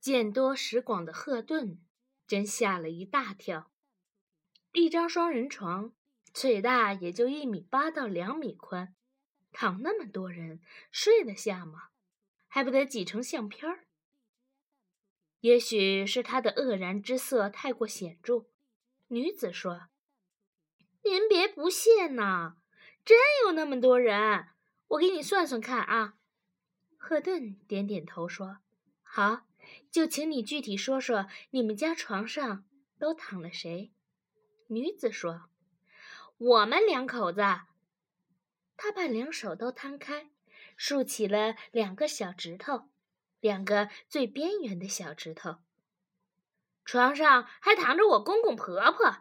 见多识广的赫顿真吓了一大跳。一张双人床，最大也就一米八到两米宽，躺那么多人，睡得下吗？还不得挤成相片儿？也许是他的愕然之色太过显著，女子说：“您别不信呐，真有那么多人，我给你算算看啊。”赫顿点点头说：“好，就请你具体说说你们家床上都躺了谁。”女子说：“我们两口子。”她把两手都摊开，竖起了两个小指头。两个最边缘的小指头，床上还躺着我公公婆婆。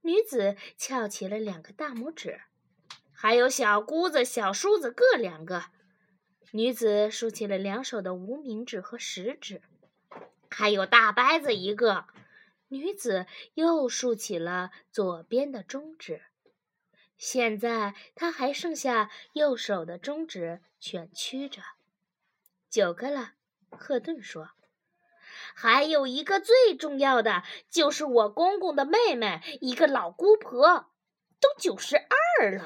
女子翘起了两个大拇指，还有小姑子、小叔子各两个。女子竖起了两手的无名指和食指，还有大伯子一个。女子又竖起了左边的中指。现在她还剩下右手的中指蜷曲着。九个了，赫顿说：“还有一个最重要的，就是我公公的妹妹，一个老姑婆，都九十二了，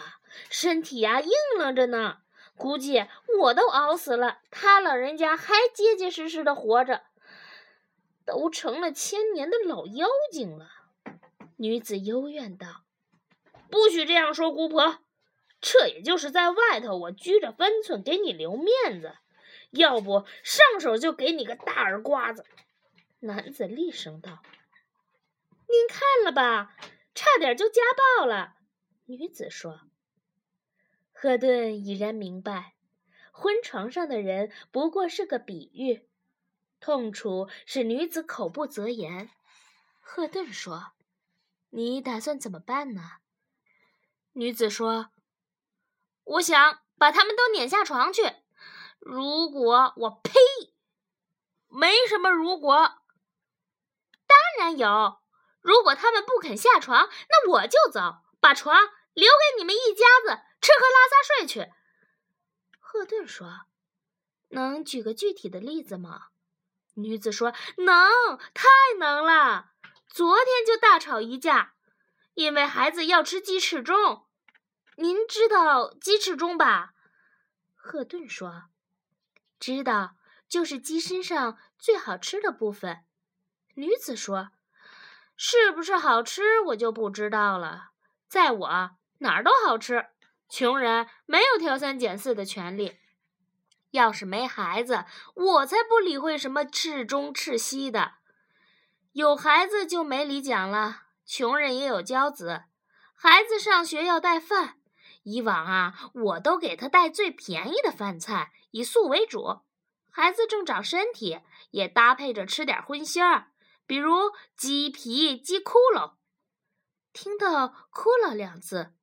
身体呀硬朗着呢。估计我都熬死了，他老人家还结结实实的活着，都成了千年的老妖精了。”女子幽怨道：“不许这样说，姑婆，这也就是在外头我拘着分寸，给你留面子。”要不上手就给你个大耳刮子！男子厉声道：“您看了吧，差点就家暴了。”女子说。赫顿已然明白，昏床上的人不过是个比喻，痛楚使女子口不择言。赫顿说：“你打算怎么办呢？”女子说：“我想把他们都撵下床去。”如果我呸，没什么如果，当然有。如果他们不肯下床，那我就走，把床留给你们一家子吃喝拉撒睡去。赫顿说：“能举个具体的例子吗？”女子说：“能，太能了。昨天就大吵一架，因为孩子要吃鸡翅中。您知道鸡翅中吧？”赫顿说。知道，就是鸡身上最好吃的部分。女子说：“是不是好吃，我就不知道了。在我哪儿都好吃，穷人没有挑三拣四的权利。要是没孩子，我才不理会什么赤中赤西的。有孩子就没理讲了。穷人也有骄子，孩子上学要带饭。”以往啊，我都给他带最便宜的饭菜，以素为主。孩子正长身体，也搭配着吃点荤腥儿，比如鸡皮、鸡窟窿。听到“窟窿”两字，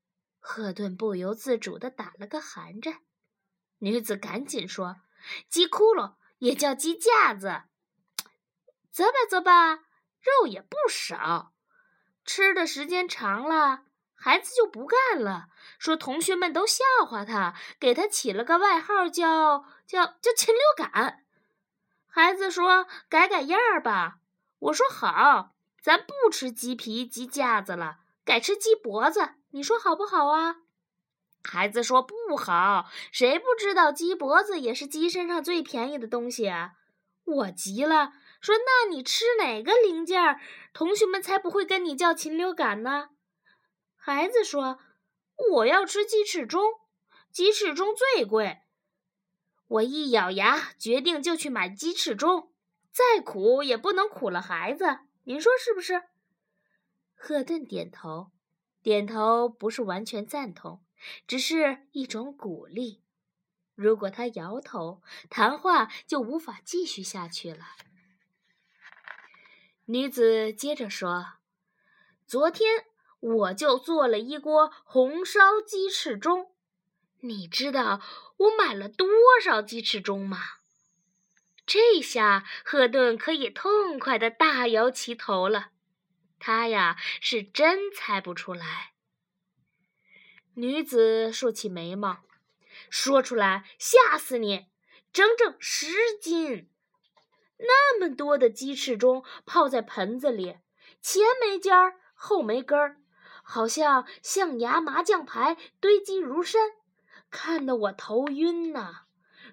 赫顿不由自主地打了个寒颤。女子赶紧说：“鸡窟窿也叫鸡架子，啧吧啧吧，肉也不少，吃的时间长了。”孩子就不干了，说同学们都笑话他，给他起了个外号，叫叫叫禽流感。孩子说改改样儿吧，我说好，咱不吃鸡皮鸡架子了，改吃鸡脖子，你说好不好啊？孩子说不好，谁不知道鸡脖子也是鸡身上最便宜的东西啊？我急了，说那你吃哪个零件，同学们才不会跟你叫禽流感呢？孩子说：“我要吃鸡翅中，鸡翅中最贵。”我一咬牙，决定就去买鸡翅中，再苦也不能苦了孩子。您说是不是？赫顿点头，点头不是完全赞同，只是一种鼓励。如果他摇头，谈话就无法继续下去了。女子接着说：“昨天。”我就做了一锅红烧鸡翅中，你知道我买了多少鸡翅中吗？这下赫顿可以痛快的大摇其头了，他呀是真猜不出来。女子竖起眉毛，说出来吓死你，整整十斤。那么多的鸡翅中泡在盆子里，前没尖儿，后没根儿，好像象牙麻将牌堆积如山，看得我头晕呐。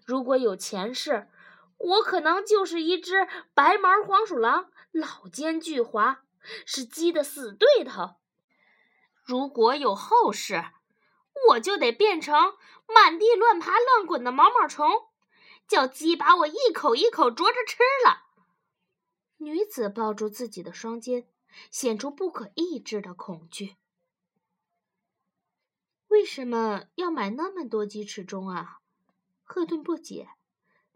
如果有前世，我可能就是一只白毛黄鼠狼，老奸巨猾，是鸡的死对头；如果有后世，我就得变成满地乱爬乱滚的毛毛虫。叫鸡把我一口一口啄着吃了。女子抱住自己的双肩，显出不可抑制的恐惧。为什么要买那么多鸡翅中啊？赫顿不解。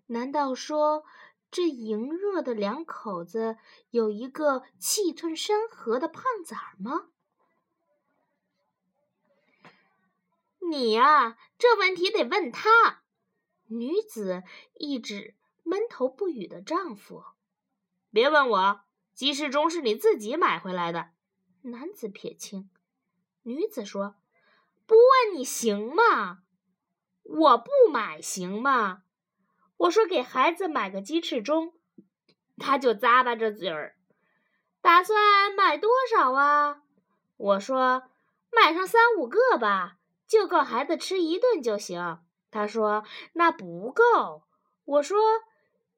难道说这莹弱的两口子有一个气吞山河的胖崽儿吗？你呀，这问题得问他。女子一指闷头不语的丈夫：“别问我，鸡翅中是你自己买回来的。”男子撇清。女子说：“不问你行吗？我不买行吗？我说给孩子买个鸡翅中，他就咂巴着嘴儿，打算买多少啊？我说买上三五个吧，就够孩子吃一顿就行。”他说：“那不够。”我说：“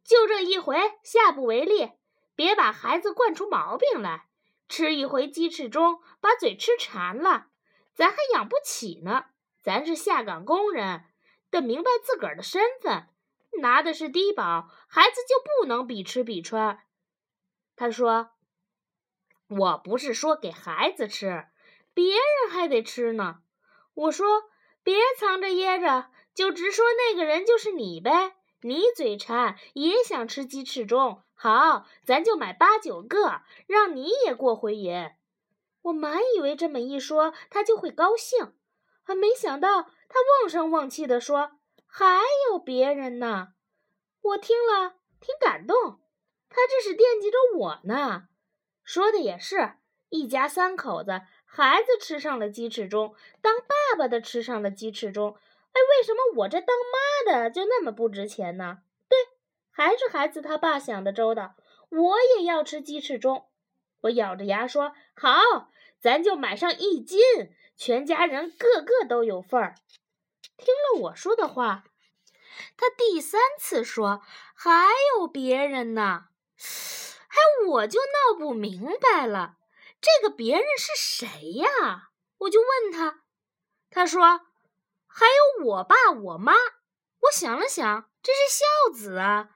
就这一回，下不为例，别把孩子惯出毛病来。吃一回鸡翅中，把嘴吃馋了，咱还养不起呢。咱是下岗工人，得明白自个儿的身份，拿的是低保，孩子就不能比吃比穿。”他说：“我不是说给孩子吃，别人还得吃呢。”我说：“别藏着掖着。”就直说那个人就是你呗，你嘴馋也想吃鸡翅中，好，咱就买八九个，让你也过回瘾。我满以为这么一说他就会高兴，还没想到他瓮声瓮气地说还有别人呢。我听了挺感动，他这是惦记着我呢。说的也是，一家三口子，孩子吃上了鸡翅中，当爸爸的吃上了鸡翅中。哎，为什么我这当妈的就那么不值钱呢？对，还是孩子他爸想的周到。我也要吃鸡翅中，我咬着牙说：“好，咱就买上一斤，全家人个个都有份儿。”听了我说的话，他第三次说：“还有别人呢。”哎，我就闹不明白了，这个别人是谁呀？我就问他，他说。还有我爸我妈，我想了想，这是孝子啊。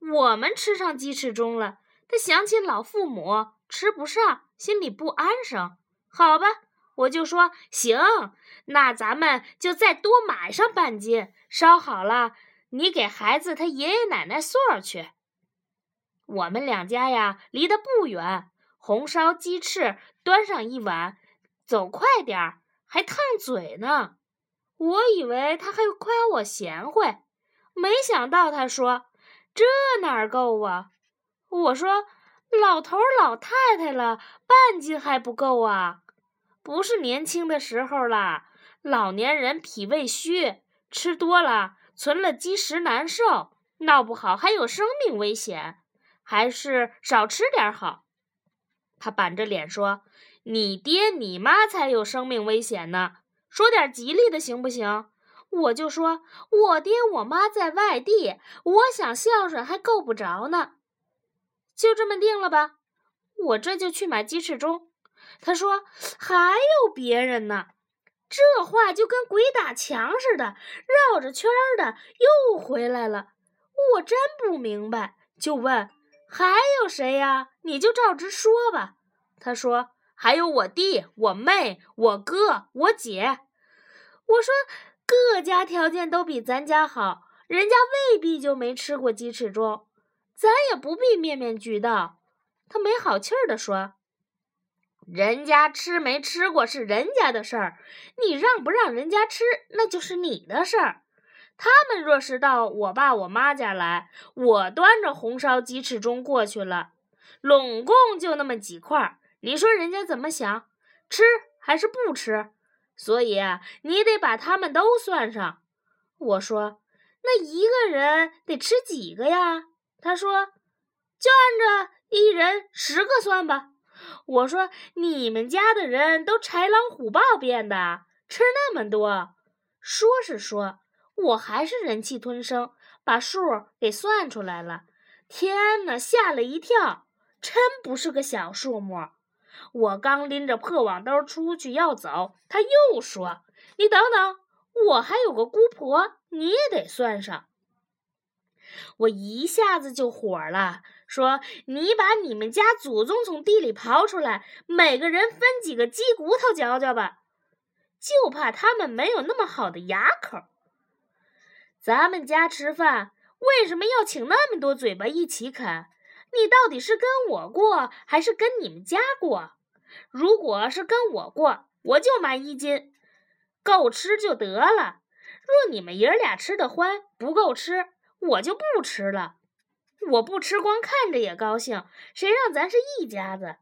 我们吃上鸡翅中了，他想起老父母吃不上，心里不安生。好吧，我就说行，那咱们就再多买上半斤，烧好了，你给孩子他爷爷奶奶送去。我们两家呀，离得不远，红烧鸡翅端上一碗，走快点儿，还烫嘴呢。我以为他还夸我贤惠，没想到他说：“这哪够啊？”我说：“老头老太太了，半斤还不够啊！不是年轻的时候啦，老年人脾胃虚，吃多了存了积食难受，闹不好还有生命危险，还是少吃点好。”他板着脸说：“你爹你妈才有生命危险呢。”说点吉利的行不行？我就说我爹我妈在外地，我想孝顺还够不着呢。就这么定了吧，我这就去买鸡翅中。他说还有别人呢，这话就跟鬼打墙似的，绕着圈儿的又回来了。我真不明白，就问还有谁呀？你就照直说吧。他说。还有我弟、我妹、我哥、我姐，我说各家条件都比咱家好，人家未必就没吃过鸡翅中，咱也不必面面俱到。他没好气儿地说：“人家吃没吃过是人家的事儿，你让不让人家吃那就是你的事儿。他们若是到我爸我妈家来，我端着红烧鸡翅中过去了，拢共就那么几块。”你说人家怎么想，吃还是不吃？所以，你得把他们都算上。我说，那一个人得吃几个呀？他说，就按着一人十个算吧。我说你们家的人都豺狼虎豹变的，吃那么多。说是说，我还是忍气吞声，把数给算出来了。天哪，吓了一跳，真不是个小数目。我刚拎着破网兜出去要走，他又说：“你等等，我还有个姑婆，你也得算上。”我一下子就火了，说：“你把你们家祖宗从地里刨出来，每个人分几个鸡骨头嚼嚼吧，就怕他们没有那么好的牙口。咱们家吃饭为什么要请那么多嘴巴一起啃？你到底是跟我过，还是跟你们家过？如果是跟我过，我就买一斤，够吃就得了。若你们爷俩吃得欢，不够吃。”我就不吃了，我不吃，光看着也高兴。谁让咱是一家子？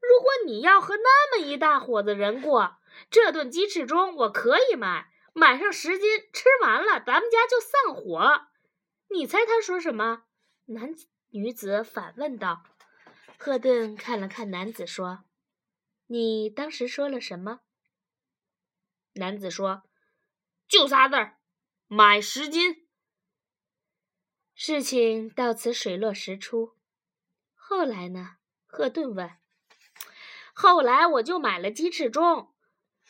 如果你要和那么一大伙子人过，这顿鸡翅中我可以买，买上十斤，吃完了咱们家就散伙。你猜他说什么？男子女子反问道。赫顿看了看男子，说：“你当时说了什么？”男子说：“就仨字儿，买十斤。”事情到此水落石出。后来呢？赫顿问。后来我就买了鸡翅中，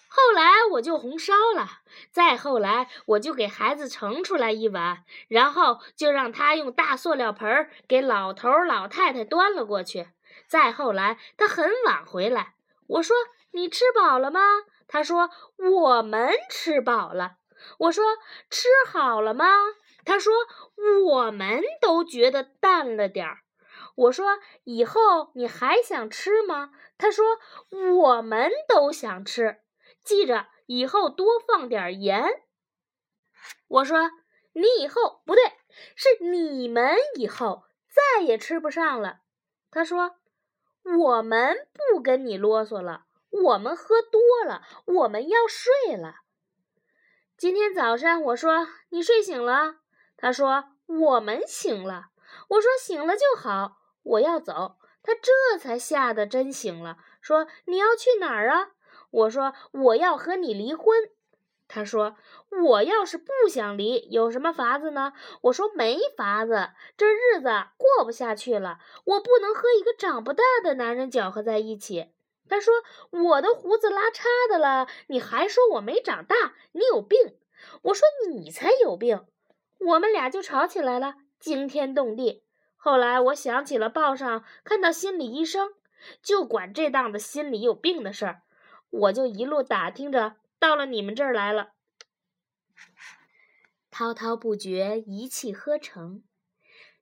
后来我就红烧了，再后来我就给孩子盛出来一碗，然后就让他用大塑料盆儿给老头老太太端了过去。再后来他很晚回来，我说：“你吃饱了吗？”他说：“我们吃饱了。”我说：“吃好了吗？”他说：“我们都觉得淡了点儿。”我说：“以后你还想吃吗？”他说：“我们都想吃，记着以后多放点盐。”我说：“你以后不对，是你们以后再也吃不上了。”他说：“我们不跟你啰嗦了，我们喝多了，我们要睡了。”今天早上我说：“你睡醒了。”他说：“我们醒了。”我说：“醒了就好，我要走。”他这才吓得真醒了，说：“你要去哪儿啊？”我说：“我要和你离婚。”他说：“我要是不想离，有什么法子呢？”我说：“没法子，这日子过不下去了。我不能和一个长不大的男人搅和在一起。”他说：“我的胡子拉碴的了，你还说我没长大？你有病！”我说：“你才有病！”我们俩就吵起来了，惊天动地。后来我想起了报上看到心理医生，就管这档子心里有病的事儿，我就一路打听着，到了你们这儿来了。滔滔不绝，一气呵成。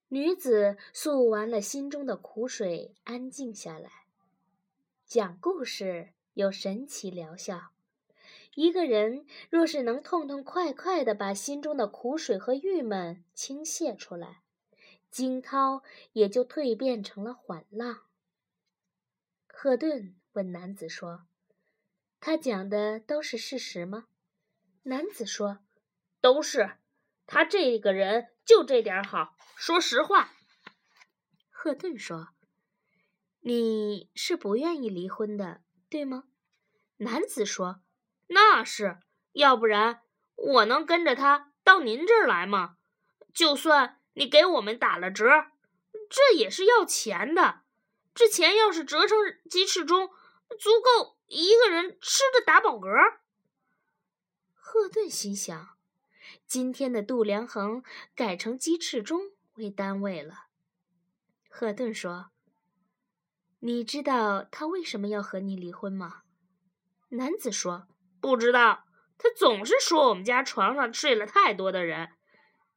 女子诉完了心中的苦水，安静下来。讲故事有神奇疗效。一个人若是能痛痛快快地把心中的苦水和郁闷倾泻出来，惊涛也就蜕变成了缓浪。赫顿问男子说：“他讲的都是事实吗？”男子说：“都是。他这个人就这点好，说实话。”赫顿说：“你是不愿意离婚的，对吗？”男子说。那是，要不然我能跟着他到您这儿来吗？就算你给我们打了折，这也是要钱的。这钱要是折成鸡翅中，足够一个人吃的打饱嗝。赫顿心想，今天的度量衡改成鸡翅中为单位了。赫顿说：“你知道他为什么要和你离婚吗？”男子说。不知道，他总是说我们家床上睡了太多的人，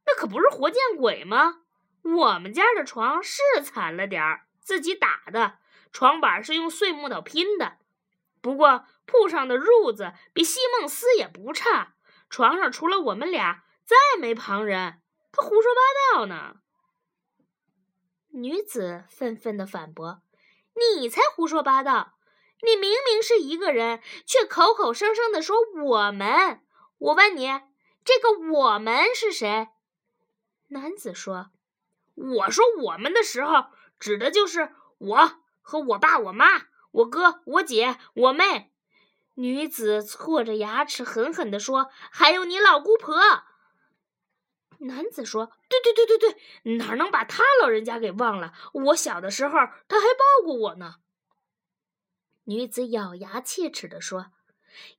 那可不是活见鬼吗？我们家的床是惨了点儿，自己打的，床板是用碎木头拼的，不过铺上的褥子比西梦思也不差。床上除了我们俩，再没旁人。他胡说八道呢。女子愤愤的反驳：“你才胡说八道！”你明明是一个人，却口口声声的说我们。我问你，这个我们是谁？男子说：“我说我们的时候，指的就是我和我爸、我妈、我哥、我姐、我妹。女子挫着牙齿，狠狠地说：“还有你老姑婆。”男子说：“对对对对对，哪能把他老人家给忘了？我小的时候他还抱过我呢。”女子咬牙切齿地说：“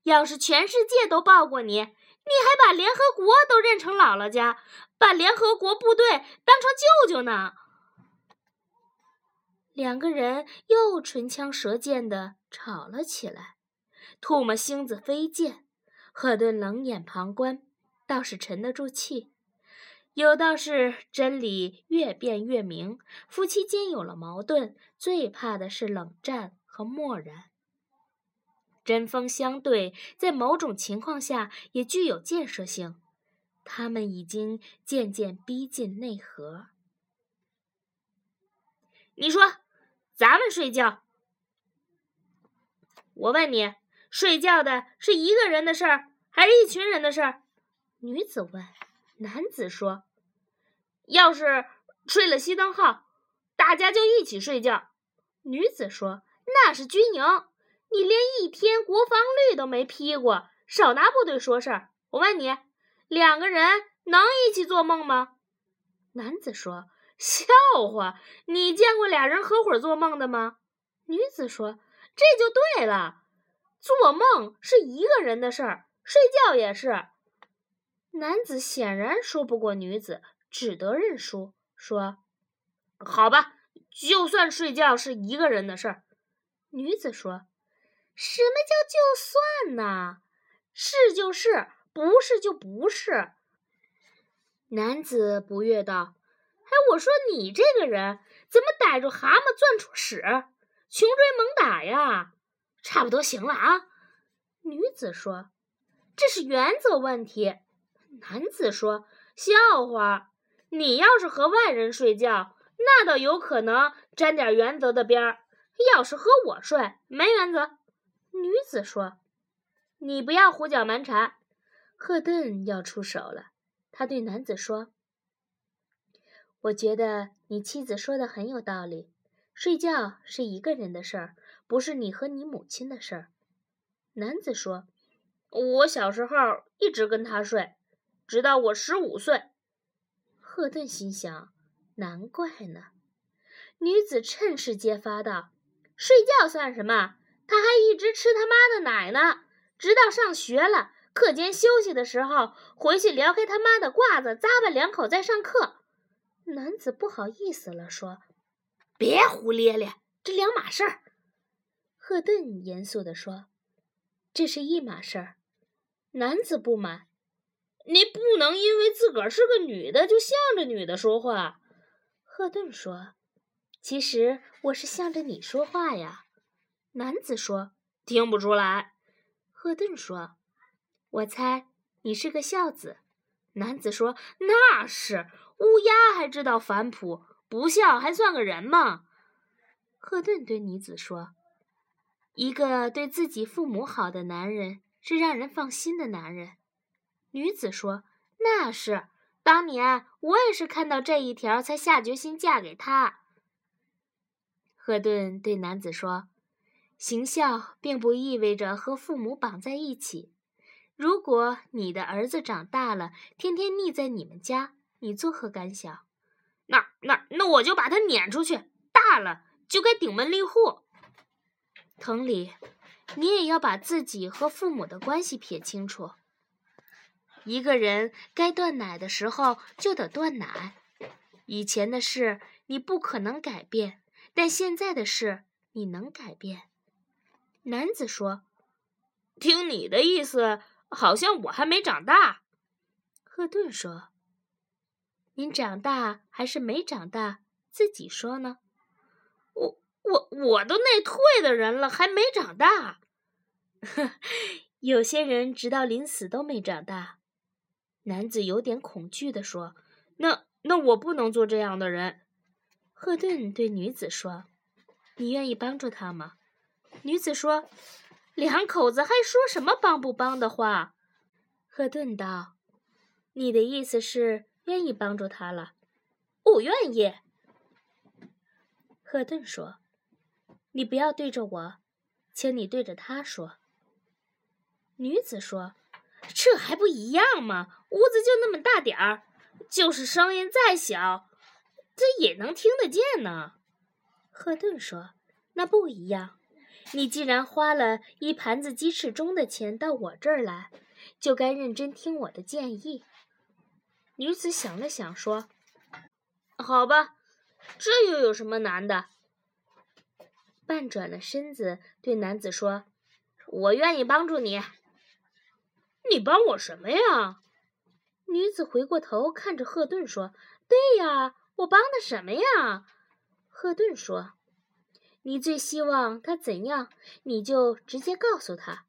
要是全世界都抱过你，你还把联合国都认成姥姥家，把联合国部队当成舅舅呢？”两个人又唇枪舌剑的吵了起来。唾沫星子飞溅，赫顿冷眼旁观，倒是沉得住气。有道是真理越辩越明，夫妻间有了矛盾，最怕的是冷战和漠然。针锋相对，在某种情况下也具有建设性。他们已经渐渐逼近内核。你说，咱们睡觉？我问你。睡觉的是一个人的事儿，还是一群人的事儿？女子问。男子说：“要是吹了熄灯号，大家就一起睡觉。”女子说：“那是军营，你连一天国防律都没批过，少拿部队说事儿。我问你，两个人能一起做梦吗？”男子说：“笑话，你见过俩人合伙做梦的吗？”女子说：“这就对了。”做梦是一个人的事儿，睡觉也是。男子显然说不过女子，只得认输，说：“好吧，就算睡觉是一个人的事儿。”女子说：“什么叫就算呢？是就是，不是就不是。”男子不悦道：“哎，我说你这个人怎么逮住蛤蟆钻出屎？穷追猛打呀！”差不多行了啊，女子说：“这是原则问题。”男子说：“笑话，你要是和外人睡觉，那倒有可能沾点原则的边儿；要是和我睡，没原则。”女子说：“你不要胡搅蛮缠。”赫顿要出手了，他对男子说：“我觉得你妻子说的很有道理，睡觉是一个人的事儿。”不是你和你母亲的事儿，男子说：“我小时候一直跟他睡，直到我十五岁。”赫顿心想：“难怪呢。”女子趁势揭发道：“睡觉算什么？他还一直吃他妈的奶呢，直到上学了，课间休息的时候回去撩开他妈的褂子，咂巴两口再上课。”男子不好意思了，说：“别胡咧咧，这两码事儿。”赫顿严肃地说：“这是一码事儿。”男子不满：“你不能因为自个儿是个女的就向着女的说话。”赫顿说：“其实我是向着你说话呀。”男子说：“听不出来。”赫顿说：“我猜你是个孝子。”男子说：“那是乌鸦还知道反哺，不孝还算个人吗？”赫顿对女子说。一个对自己父母好的男人是让人放心的男人。女子说：“那是当年我也是看到这一条才下决心嫁给他。”赫顿对男子说：“行孝并不意味着和父母绑在一起。如果你的儿子长大了，天天腻在你们家，你作何感想？”“那那那我就把他撵出去。大了就该顶门立户。”同理，你也要把自己和父母的关系撇清楚。一个人该断奶的时候就得断奶。以前的事你不可能改变，但现在的事你能改变。男子说：“听你的意思，好像我还没长大。”赫顿说：“您长大还是没长大？自己说呢。”我。我我都内退的人了，还没长大。有些人直到临死都没长大。男子有点恐惧地说：“那那我不能做这样的人。”赫顿对女子说：“你愿意帮助他吗？”女子说：“两口子还说什么帮不帮的话？”赫顿道：“你的意思是愿意帮助他了？”“我愿意。”赫顿说：“你不要对着我，请你对着他说。”女子说：“这还不一样吗？屋子就那么大点儿，就是声音再小，这也能听得见呢。”赫顿说：“那不一样。你既然花了一盘子鸡翅中的钱到我这儿来，就该认真听我的建议。”女子想了想说：“好吧，这又有什么难的？”半转了身子，对男子说：“我愿意帮助你。”你帮我什么呀？女子回过头看着赫顿说：“对呀，我帮的什么呀？”赫顿说：“你最希望他怎样，你就直接告诉他。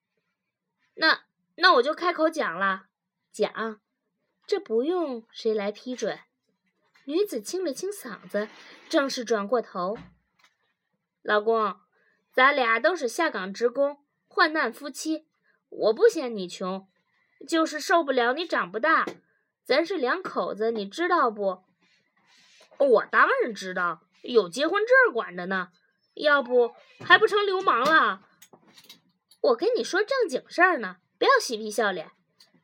那那我就开口讲了，讲，这不用谁来批准。”女子清了清嗓子，正式转过头：“老公，咱俩都是下岗职工，患难夫妻，我不嫌你穷。”就是受不了你长不大，咱是两口子，你知道不？我当然知道，有结婚证管着呢，要不还不成流氓了？我跟你说正经事儿呢，不要嬉皮笑脸。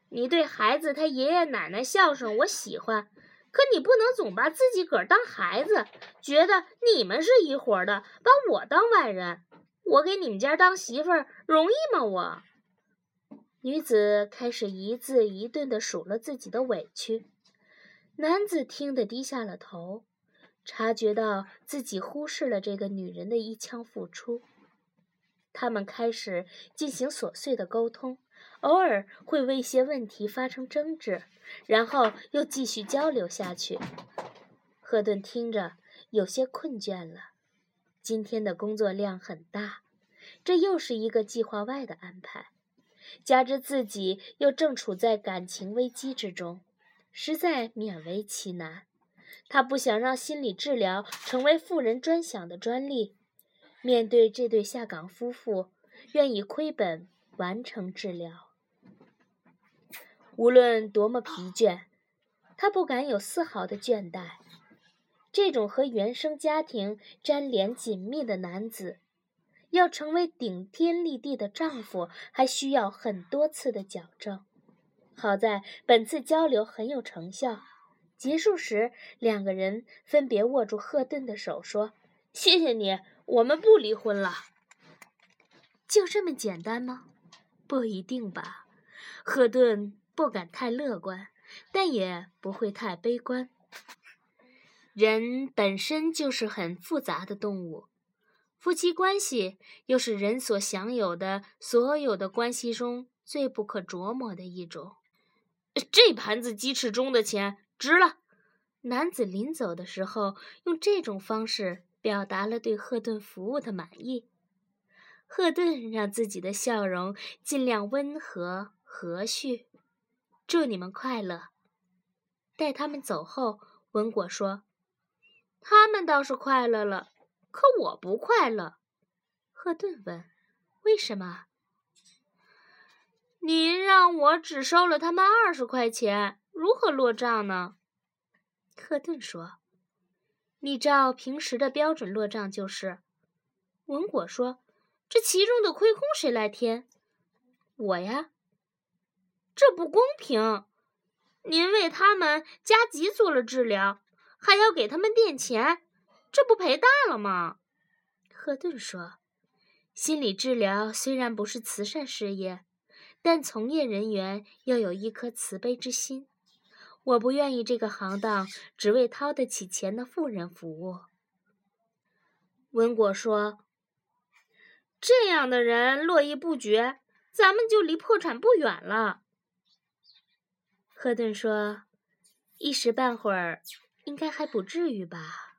你对孩子他爷爷奶奶孝顺，我喜欢，可你不能总把自己个儿当孩子，觉得你们是一伙的，把我当外人。我给你们家当媳妇儿容易吗？我。女子开始一字一顿地数了自己的委屈，男子听得低下了头，察觉到自己忽视了这个女人的一腔付出。他们开始进行琐碎的沟通，偶尔会为一些问题发生争执，然后又继续交流下去。赫顿听着有些困倦了，今天的工作量很大，这又是一个计划外的安排。加之自己又正处在感情危机之中，实在勉为其难。他不想让心理治疗成为富人专享的专利。面对这对下岗夫妇，愿意亏本完成治疗，无论多么疲倦，他不敢有丝毫的倦怠。这种和原生家庭粘连紧密的男子。要成为顶天立地的丈夫，还需要很多次的矫正。好在本次交流很有成效。结束时，两个人分别握住赫顿的手，说：“谢谢你，我们不离婚了。”就这么简单吗？不一定吧。赫顿不敢太乐观，但也不会太悲观。人本身就是很复杂的动物。夫妻关系又是人所享有的所有的关系中最不可琢磨的一种。这盘子鸡翅中的钱值了。男子临走的时候，用这种方式表达了对赫顿服务的满意。赫顿让自己的笑容尽量温和和煦。祝你们快乐。待他们走后，文果说：“他们倒是快乐了。”可我不快乐，赫顿问：“为什么？”您让我只收了他们二十块钱，如何落账呢？赫顿说：“你照平时的标准落账就是。”文果说：“这其中的亏空谁来填？”我呀。这不公平！您为他们加急做了治疗，还要给他们垫钱。这不赔大了吗？赫顿说：“心理治疗虽然不是慈善事业，但从业人员要有一颗慈悲之心。我不愿意这个行当只为掏得起钱的富人服务。”文果说：“这样的人络绎不绝，咱们就离破产不远了。”赫顿说：“一时半会儿，应该还不至于吧。”